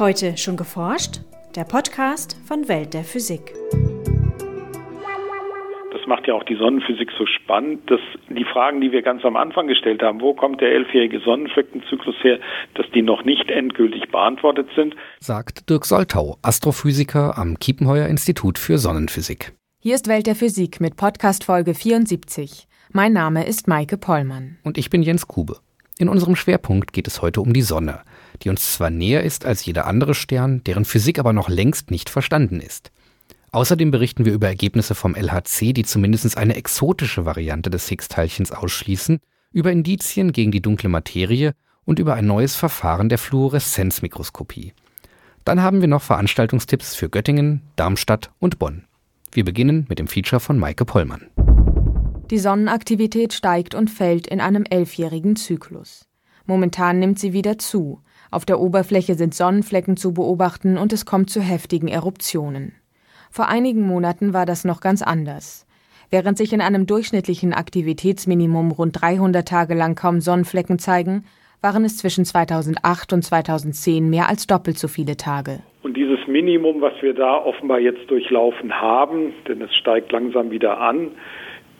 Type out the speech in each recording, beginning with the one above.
Heute schon geforscht? Der Podcast von Welt der Physik. Das macht ja auch die Sonnenphysik so spannend, dass die Fragen, die wir ganz am Anfang gestellt haben, wo kommt der elfjährige Sonnenfleckenzyklus her, dass die noch nicht endgültig beantwortet sind. Sagt Dirk Soltau, Astrophysiker am Kiepenheuer Institut für Sonnenphysik. Hier ist Welt der Physik mit Podcast Folge 74. Mein Name ist Maike Pollmann. Und ich bin Jens Kube. In unserem Schwerpunkt geht es heute um die Sonne, die uns zwar näher ist als jeder andere Stern, deren Physik aber noch längst nicht verstanden ist. Außerdem berichten wir über Ergebnisse vom LHC, die zumindest eine exotische Variante des Higgs-Teilchens ausschließen, über Indizien gegen die dunkle Materie und über ein neues Verfahren der Fluoreszenzmikroskopie. Dann haben wir noch Veranstaltungstipps für Göttingen, Darmstadt und Bonn. Wir beginnen mit dem Feature von Maike Pollmann. Die Sonnenaktivität steigt und fällt in einem elfjährigen Zyklus. Momentan nimmt sie wieder zu. Auf der Oberfläche sind Sonnenflecken zu beobachten und es kommt zu heftigen Eruptionen. Vor einigen Monaten war das noch ganz anders. Während sich in einem durchschnittlichen Aktivitätsminimum rund 300 Tage lang kaum Sonnenflecken zeigen, waren es zwischen 2008 und 2010 mehr als doppelt so viele Tage. Und dieses Minimum, was wir da offenbar jetzt durchlaufen haben, denn es steigt langsam wieder an,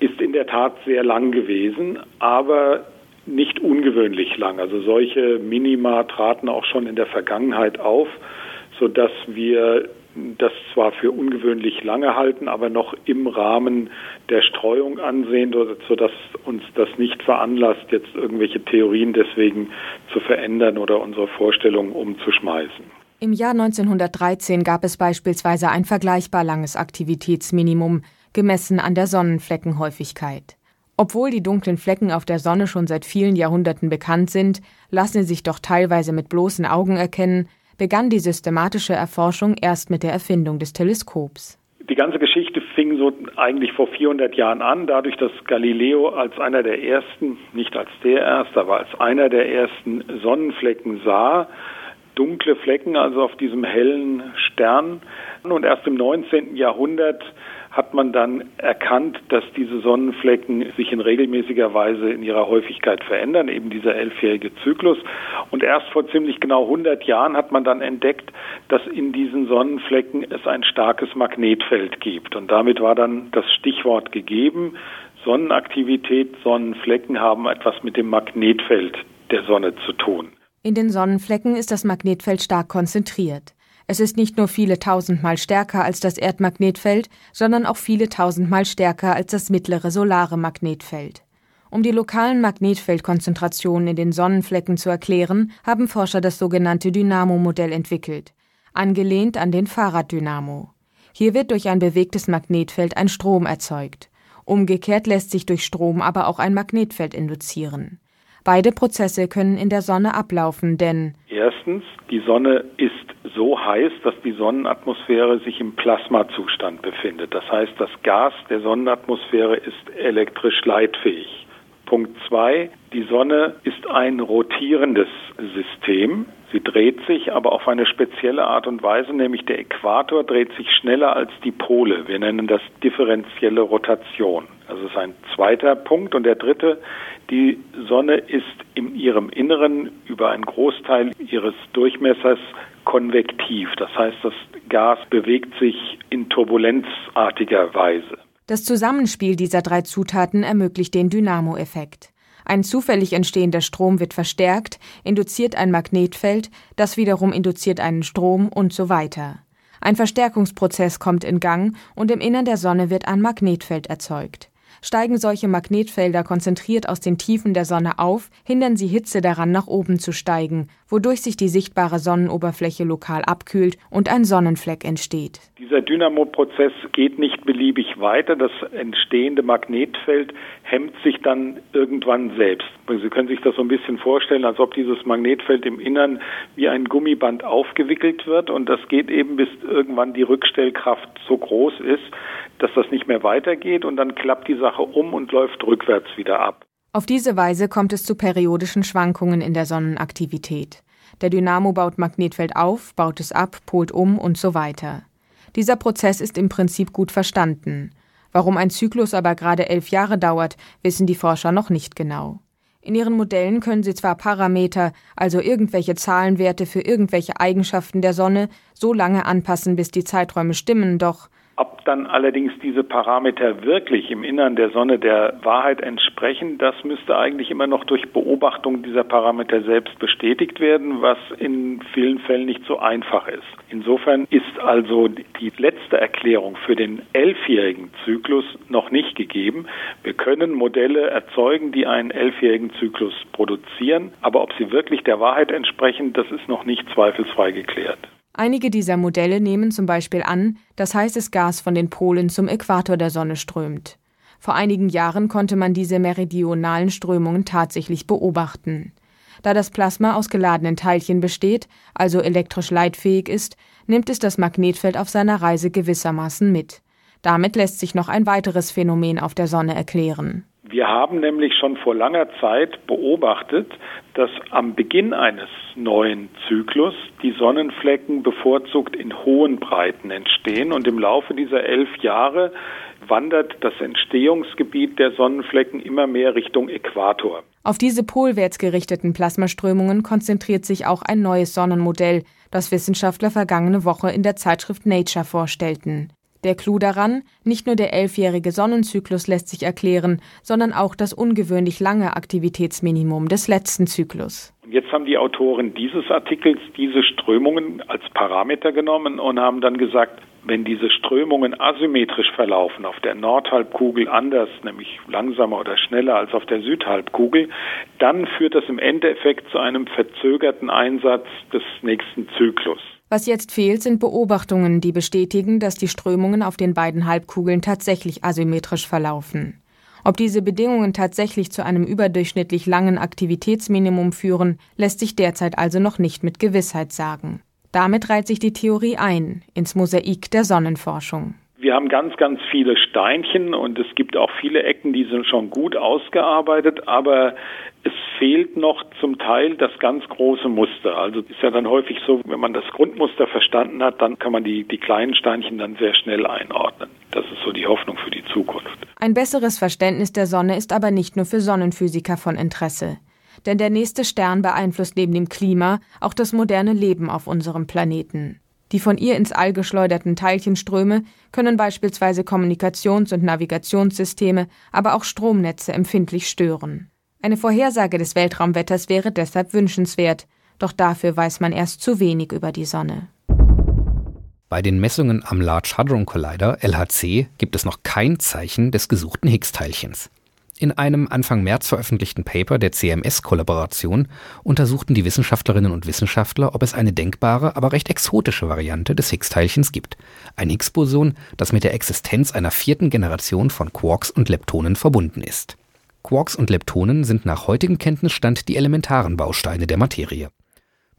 ist in der Tat sehr lang gewesen, aber nicht ungewöhnlich lang. Also solche Minima traten auch schon in der Vergangenheit auf, sodass wir das zwar für ungewöhnlich lange halten, aber noch im Rahmen der Streuung ansehen, sodass uns das nicht veranlasst, jetzt irgendwelche Theorien deswegen zu verändern oder unsere Vorstellungen umzuschmeißen. Im Jahr 1913 gab es beispielsweise ein vergleichbar langes Aktivitätsminimum, gemessen an der Sonnenfleckenhäufigkeit. Obwohl die dunklen Flecken auf der Sonne schon seit vielen Jahrhunderten bekannt sind, lassen sie sich doch teilweise mit bloßen Augen erkennen, begann die systematische Erforschung erst mit der Erfindung des Teleskops. Die ganze Geschichte fing so eigentlich vor 400 Jahren an, dadurch, dass Galileo als einer der ersten, nicht als der erste, aber als einer der ersten Sonnenflecken sah, dunkle Flecken also auf diesem hellen Stern. Und erst im 19. Jahrhundert hat man dann erkannt, dass diese Sonnenflecken sich in regelmäßiger Weise in ihrer Häufigkeit verändern, eben dieser elfjährige Zyklus. Und erst vor ziemlich genau 100 Jahren hat man dann entdeckt, dass in diesen Sonnenflecken es ein starkes Magnetfeld gibt. Und damit war dann das Stichwort gegeben. Sonnenaktivität, Sonnenflecken haben etwas mit dem Magnetfeld der Sonne zu tun. In den Sonnenflecken ist das Magnetfeld stark konzentriert. Es ist nicht nur viele tausendmal stärker als das Erdmagnetfeld, sondern auch viele tausendmal stärker als das mittlere solare Magnetfeld. Um die lokalen Magnetfeldkonzentrationen in den Sonnenflecken zu erklären, haben Forscher das sogenannte Dynamo-Modell entwickelt, angelehnt an den Fahrraddynamo. Hier wird durch ein bewegtes Magnetfeld ein Strom erzeugt. Umgekehrt lässt sich durch Strom aber auch ein Magnetfeld induzieren. Beide Prozesse können in der Sonne ablaufen, denn Erstens, die Sonne ist so heiß, dass die Sonnenatmosphäre sich im Plasmazustand befindet. Das heißt, das Gas der Sonnenatmosphäre ist elektrisch leitfähig. Punkt zwei, die Sonne ist ein rotierendes System. Sie dreht sich aber auf eine spezielle Art und Weise, nämlich der Äquator dreht sich schneller als die Pole. Wir nennen das differenzielle Rotation. Das ist ein zweiter Punkt. Und der dritte, die Sonne ist in ihrem Inneren über einen Großteil ihres Durchmessers konvektiv. Das heißt, das Gas bewegt sich in turbulenzartiger Weise. Das Zusammenspiel dieser drei Zutaten ermöglicht den Dynamo-Effekt. Ein zufällig entstehender Strom wird verstärkt, induziert ein Magnetfeld, das wiederum induziert einen Strom und so weiter. Ein Verstärkungsprozess kommt in Gang und im Innern der Sonne wird ein Magnetfeld erzeugt. Steigen solche Magnetfelder konzentriert aus den Tiefen der Sonne auf, hindern sie Hitze daran, nach oben zu steigen, wodurch sich die sichtbare Sonnenoberfläche lokal abkühlt und ein Sonnenfleck entsteht. Dieser Dynamoprozess geht nicht beliebig weiter. Das entstehende Magnetfeld hemmt sich dann irgendwann selbst. Sie können sich das so ein bisschen vorstellen, als ob dieses Magnetfeld im Innern wie ein Gummiband aufgewickelt wird und das geht eben bis irgendwann die Rückstellkraft so groß ist, dass das nicht mehr weitergeht und dann klappt die Sache um und läuft rückwärts wieder ab. Auf diese Weise kommt es zu periodischen Schwankungen in der Sonnenaktivität. Der Dynamo baut Magnetfeld auf, baut es ab, polt um und so weiter. Dieser Prozess ist im Prinzip gut verstanden. Warum ein Zyklus aber gerade elf Jahre dauert, wissen die Forscher noch nicht genau. In ihren Modellen können sie zwar Parameter, also irgendwelche Zahlenwerte für irgendwelche Eigenschaften der Sonne, so lange anpassen, bis die Zeiträume stimmen, doch ob dann allerdings diese Parameter wirklich im Innern der Sonne der Wahrheit entsprechen, das müsste eigentlich immer noch durch Beobachtung dieser Parameter selbst bestätigt werden, was in vielen Fällen nicht so einfach ist. Insofern ist also die letzte Erklärung für den elfjährigen Zyklus noch nicht gegeben. Wir können Modelle erzeugen, die einen elfjährigen Zyklus produzieren, aber ob sie wirklich der Wahrheit entsprechen, das ist noch nicht zweifelsfrei geklärt. Einige dieser Modelle nehmen zum Beispiel an, dass heißes Gas von den Polen zum Äquator der Sonne strömt. Vor einigen Jahren konnte man diese meridionalen Strömungen tatsächlich beobachten. Da das Plasma aus geladenen Teilchen besteht, also elektrisch leitfähig ist, nimmt es das Magnetfeld auf seiner Reise gewissermaßen mit. Damit lässt sich noch ein weiteres Phänomen auf der Sonne erklären. Wir haben nämlich schon vor langer Zeit beobachtet, dass am Beginn eines neuen Zyklus die Sonnenflecken bevorzugt in hohen Breiten entstehen und im Laufe dieser elf Jahre wandert das Entstehungsgebiet der Sonnenflecken immer mehr Richtung Äquator. Auf diese polwärts gerichteten Plasmaströmungen konzentriert sich auch ein neues Sonnenmodell, das Wissenschaftler vergangene Woche in der Zeitschrift Nature vorstellten. Der Clou daran, nicht nur der elfjährige Sonnenzyklus lässt sich erklären, sondern auch das ungewöhnlich lange Aktivitätsminimum des letzten Zyklus. Jetzt haben die Autoren dieses Artikels diese Strömungen als Parameter genommen und haben dann gesagt, wenn diese Strömungen asymmetrisch verlaufen, auf der Nordhalbkugel anders, nämlich langsamer oder schneller als auf der Südhalbkugel, dann führt das im Endeffekt zu einem verzögerten Einsatz des nächsten Zyklus. Was jetzt fehlt, sind Beobachtungen, die bestätigen, dass die Strömungen auf den beiden Halbkugeln tatsächlich asymmetrisch verlaufen. Ob diese Bedingungen tatsächlich zu einem überdurchschnittlich langen Aktivitätsminimum führen, lässt sich derzeit also noch nicht mit Gewissheit sagen. Damit reiht sich die Theorie ein ins Mosaik der Sonnenforschung. Wir haben ganz, ganz viele Steinchen und es gibt auch viele Ecken, die sind schon gut ausgearbeitet, aber es fehlt noch zum Teil das ganz große Muster. Also ist ja dann häufig so, wenn man das Grundmuster verstanden hat, dann kann man die, die kleinen Steinchen dann sehr schnell einordnen. Das ist so die Hoffnung für die Zukunft. Ein besseres Verständnis der Sonne ist aber nicht nur für Sonnenphysiker von Interesse. Denn der nächste Stern beeinflusst neben dem Klima auch das moderne Leben auf unserem Planeten. Die von ihr ins All geschleuderten Teilchenströme können beispielsweise Kommunikations- und Navigationssysteme, aber auch Stromnetze empfindlich stören. Eine Vorhersage des Weltraumwetters wäre deshalb wünschenswert, doch dafür weiß man erst zu wenig über die Sonne. Bei den Messungen am Large Hadron Collider LHC gibt es noch kein Zeichen des gesuchten Higgs-Teilchens. In einem Anfang März veröffentlichten Paper der CMS-Kollaboration untersuchten die Wissenschaftlerinnen und Wissenschaftler, ob es eine denkbare, aber recht exotische Variante des Higgs-Teilchens gibt. Ein Higgs-Boson, das mit der Existenz einer vierten Generation von Quarks und Leptonen verbunden ist. Quarks und Leptonen sind nach heutigem Kenntnisstand die elementaren Bausteine der Materie.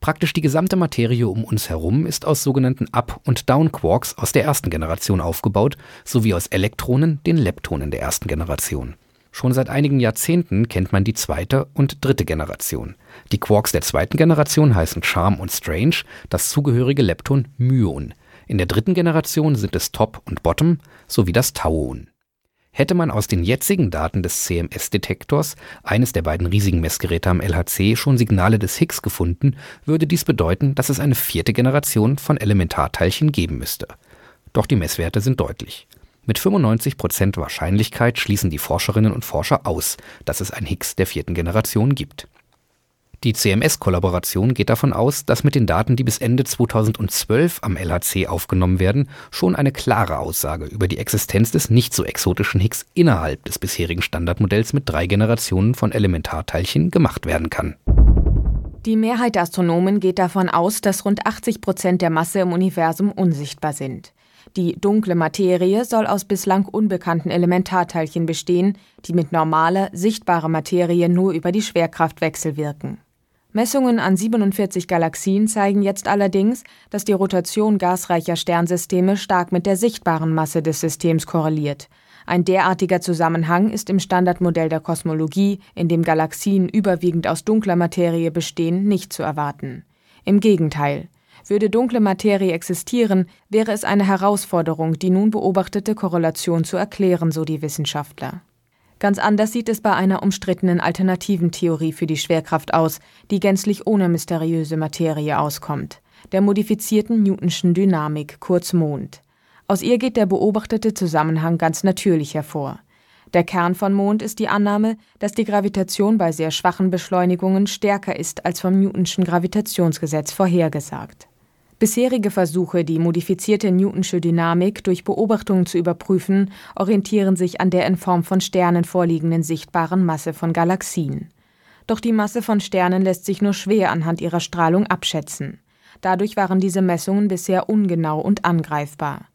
Praktisch die gesamte Materie um uns herum ist aus sogenannten Up- und Down-Quarks aus der ersten Generation aufgebaut, sowie aus Elektronen, den Leptonen der ersten Generation. Schon seit einigen Jahrzehnten kennt man die zweite und dritte Generation. Die Quarks der zweiten Generation heißen Charm und Strange, das zugehörige Lepton Myon. In der dritten Generation sind es Top und Bottom sowie das Tauon. Hätte man aus den jetzigen Daten des CMS-Detektors, eines der beiden riesigen Messgeräte am LHC, schon Signale des Higgs gefunden, würde dies bedeuten, dass es eine vierte Generation von Elementarteilchen geben müsste. Doch die Messwerte sind deutlich. Mit 95% Wahrscheinlichkeit schließen die Forscherinnen und Forscher aus, dass es ein Higgs der vierten Generation gibt. Die CMS-Kollaboration geht davon aus, dass mit den Daten, die bis Ende 2012 am LHC aufgenommen werden, schon eine klare Aussage über die Existenz des nicht so exotischen Higgs innerhalb des bisherigen Standardmodells mit drei Generationen von Elementarteilchen gemacht werden kann. Die Mehrheit der Astronomen geht davon aus, dass rund 80 Prozent der Masse im Universum unsichtbar sind. Die dunkle Materie soll aus bislang unbekannten Elementarteilchen bestehen, die mit normaler, sichtbarer Materie nur über die Schwerkraft wechselwirken. Messungen an 47 Galaxien zeigen jetzt allerdings, dass die Rotation gasreicher Sternsysteme stark mit der sichtbaren Masse des Systems korreliert. Ein derartiger Zusammenhang ist im Standardmodell der Kosmologie, in dem Galaxien überwiegend aus dunkler Materie bestehen, nicht zu erwarten. Im Gegenteil. Würde dunkle Materie existieren, wäre es eine Herausforderung, die nun beobachtete Korrelation zu erklären, so die Wissenschaftler. Ganz anders sieht es bei einer umstrittenen alternativen Theorie für die Schwerkraft aus, die gänzlich ohne mysteriöse Materie auskommt, der modifizierten Newtonschen Dynamik, kurz Mond. Aus ihr geht der beobachtete Zusammenhang ganz natürlich hervor. Der Kern von Mond ist die Annahme, dass die Gravitation bei sehr schwachen Beschleunigungen stärker ist als vom Newtonschen Gravitationsgesetz vorhergesagt. Bisherige Versuche, die modifizierte Newtonsche Dynamik durch Beobachtungen zu überprüfen, orientieren sich an der in Form von Sternen vorliegenden sichtbaren Masse von Galaxien. Doch die Masse von Sternen lässt sich nur schwer anhand ihrer Strahlung abschätzen. Dadurch waren diese Messungen bisher ungenau und angreifbar.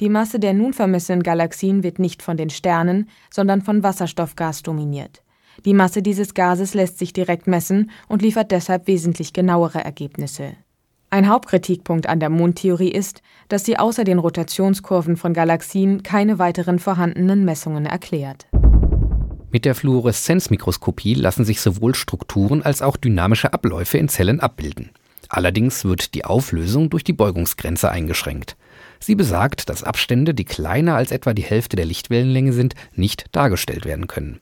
Die Masse der nun vermessenen Galaxien wird nicht von den Sternen, sondern von Wasserstoffgas dominiert. Die Masse dieses Gases lässt sich direkt messen und liefert deshalb wesentlich genauere Ergebnisse. Ein Hauptkritikpunkt an der Mondtheorie ist, dass sie außer den Rotationskurven von Galaxien keine weiteren vorhandenen Messungen erklärt. Mit der Fluoreszenzmikroskopie lassen sich sowohl Strukturen als auch dynamische Abläufe in Zellen abbilden. Allerdings wird die Auflösung durch die Beugungsgrenze eingeschränkt. Sie besagt, dass Abstände, die kleiner als etwa die Hälfte der Lichtwellenlänge sind, nicht dargestellt werden können.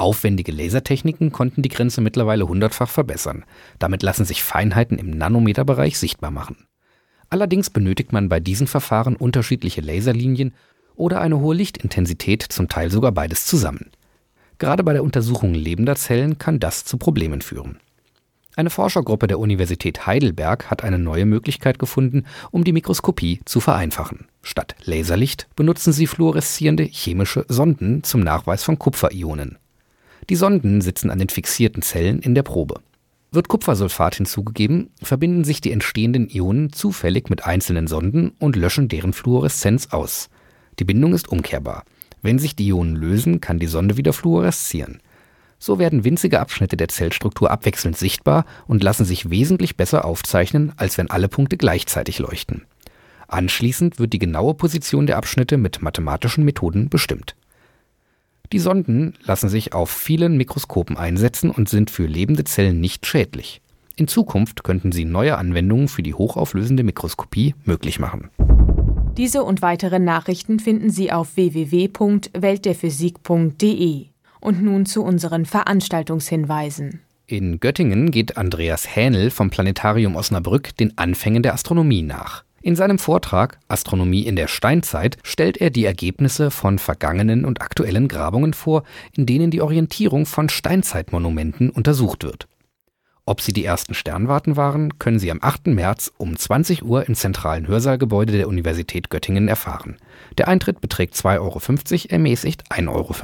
Aufwendige Lasertechniken konnten die Grenze mittlerweile hundertfach verbessern. Damit lassen sich Feinheiten im Nanometerbereich sichtbar machen. Allerdings benötigt man bei diesen Verfahren unterschiedliche Laserlinien oder eine hohe Lichtintensität, zum Teil sogar beides zusammen. Gerade bei der Untersuchung lebender Zellen kann das zu Problemen führen. Eine Forschergruppe der Universität Heidelberg hat eine neue Möglichkeit gefunden, um die Mikroskopie zu vereinfachen. Statt Laserlicht benutzen sie fluoreszierende chemische Sonden zum Nachweis von Kupferionen. Die Sonden sitzen an den fixierten Zellen in der Probe. Wird Kupfersulfat hinzugegeben, verbinden sich die entstehenden Ionen zufällig mit einzelnen Sonden und löschen deren Fluoreszenz aus. Die Bindung ist umkehrbar. Wenn sich die Ionen lösen, kann die Sonde wieder fluoreszieren. So werden winzige Abschnitte der Zellstruktur abwechselnd sichtbar und lassen sich wesentlich besser aufzeichnen, als wenn alle Punkte gleichzeitig leuchten. Anschließend wird die genaue Position der Abschnitte mit mathematischen Methoden bestimmt. Die Sonden lassen sich auf vielen Mikroskopen einsetzen und sind für lebende Zellen nicht schädlich. In Zukunft könnten sie neue Anwendungen für die hochauflösende Mikroskopie möglich machen. Diese und weitere Nachrichten finden Sie auf www.weltderphysik.de. Und nun zu unseren Veranstaltungshinweisen. In Göttingen geht Andreas Hähnel vom Planetarium Osnabrück den Anfängen der Astronomie nach. In seinem Vortrag Astronomie in der Steinzeit stellt er die Ergebnisse von vergangenen und aktuellen Grabungen vor, in denen die Orientierung von Steinzeitmonumenten untersucht wird. Ob sie die ersten Sternwarten waren, können Sie am 8. März um 20 Uhr im zentralen Hörsaalgebäude der Universität Göttingen erfahren. Der Eintritt beträgt 2,50 Euro, ermäßigt 1,50 Euro.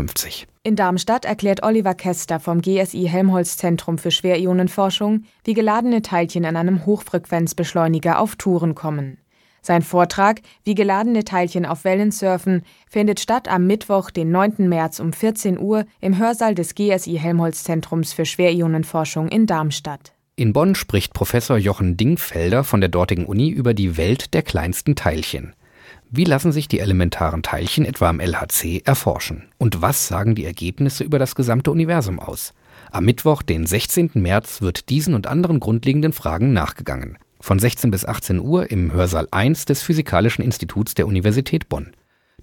In Darmstadt erklärt Oliver Kester vom GSI Helmholtz Zentrum für Schwerionenforschung, wie geladene Teilchen an einem Hochfrequenzbeschleuniger auf Touren kommen. Sein Vortrag Wie geladene Teilchen auf Wellen surfen findet statt am Mittwoch, den 9. März um 14 Uhr im Hörsaal des GSI Helmholtz Zentrums für Schwerionenforschung in Darmstadt. In Bonn spricht Professor Jochen Dingfelder von der dortigen Uni über die Welt der kleinsten Teilchen. Wie lassen sich die elementaren Teilchen etwa am LHC erforschen? Und was sagen die Ergebnisse über das gesamte Universum aus? Am Mittwoch, den 16. März, wird diesen und anderen grundlegenden Fragen nachgegangen von 16 bis 18 Uhr im Hörsaal 1 des Physikalischen Instituts der Universität Bonn.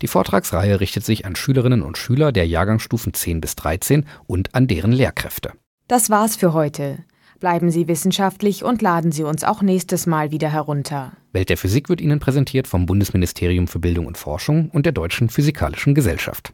Die Vortragsreihe richtet sich an Schülerinnen und Schüler der Jahrgangsstufen 10 bis 13 und an deren Lehrkräfte. Das war's für heute. Bleiben Sie wissenschaftlich und laden Sie uns auch nächstes Mal wieder herunter. Welt der Physik wird Ihnen präsentiert vom Bundesministerium für Bildung und Forschung und der Deutschen Physikalischen Gesellschaft.